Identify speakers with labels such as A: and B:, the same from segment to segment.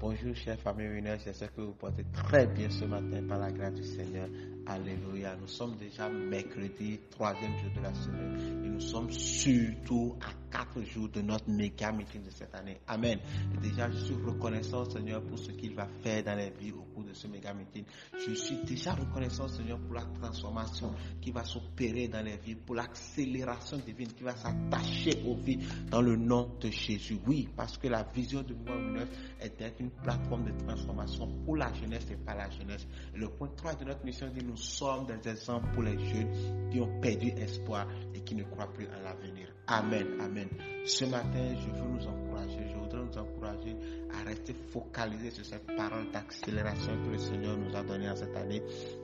A: Bonjour, chers familles réunies. J'espère que vous portez très bien ce matin par la grâce du Seigneur. Alléluia. Nous sommes déjà mercredi, troisième jour de la semaine. Et nous sommes surtout à quatre jours de notre méga meeting de cette année. Amen. Et déjà, je suis reconnaissant, Seigneur, pour ce qu'il va faire dans les vies au cours de ce méga meeting. Je suis déjà reconnaissant, Seigneur, pour la transformation qui va s'opérer dans les vies, pour l'accélération divine qui va s'attacher aux vies dans le nom de Jésus. Oui, parce que la vision de moi est d'être une plateforme de transformation pour la jeunesse et pas la jeunesse. le point 3 de notre mission dit nous sommes des exemples pour les jeunes qui ont perdu espoir qui ne croient plus à l'avenir. Amen, amen. Ce matin, je veux nous encourager, je voudrais nous encourager à rester focalisés sur cette parole d'accélération que le Seigneur nous a donnée en cette année.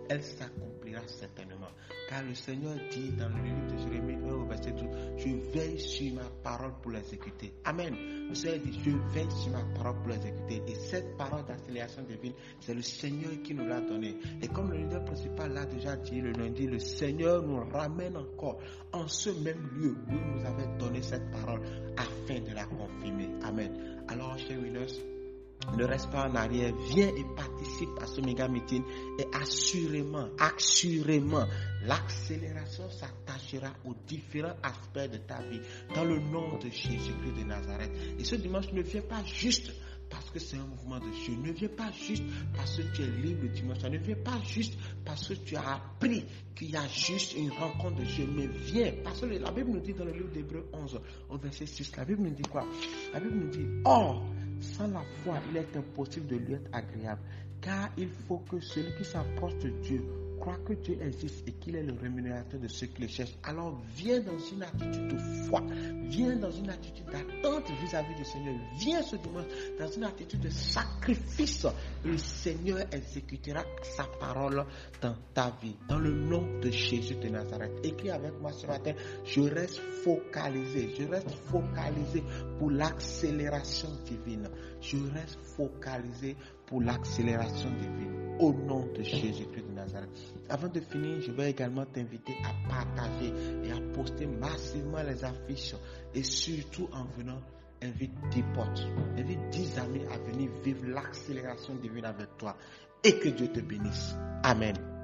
A: Elle s'accomplira certainement. Car le Seigneur dit dans le livre de Jérémie 1 au verset 12, je veille sur ma parole pour l'exécuter. Amen. Le Seigneur dit, je veille sur ma parole pour l'exécuter. Et cette parole d'accélération divine, c'est le Seigneur qui nous l'a donnée. Et comme le leader principal l'a déjà dit le lundi, le Seigneur nous ramène encore en ce même lieu où il nous avait donné cette parole afin de la confirmer. Amen. Alors, chers winners, ne reste pas en arrière, viens et participe à ce méga meeting et assurément, assurément, l'accélération s'attachera aux différents aspects de ta vie dans le nom de Jésus-Christ de Nazareth. Et ce dimanche ne viens pas juste parce que c'est un mouvement de Dieu. Ne viens pas juste parce que tu es libre le dimanche. Ne viens pas juste parce que tu as appris qu'il y a juste une rencontre de Dieu. Mais viens parce que la Bible nous dit dans le livre d'Hébreu 11, au verset 6, la Bible nous dit quoi? La Bible nous dit, or, sans la foi, il est impossible de lui être agréable. Car il faut que celui qui s'approche de Dieu croit que Dieu existe et qu'il est le rémunérateur de ceux qui le cherchent, alors viens dans une attitude de foi, viens dans une attitude d'attente vis-à-vis du Seigneur, viens ce dimanche dans une attitude de sacrifice le Seigneur exécutera sa parole dans ta vie, dans le nom de Jésus de Nazareth. Écris avec moi ce matin, je reste focalisé, je reste focalisé pour l'accélération divine, je reste focalisé pour l'accélération divine. Au nom de Jésus-Christ Avant de finir, je vais également t'inviter à partager et à poster massivement les affiches et surtout en venant, invite 10 potes, invite 10 amis à venir vivre l'accélération divine avec toi et que Dieu te bénisse. Amen.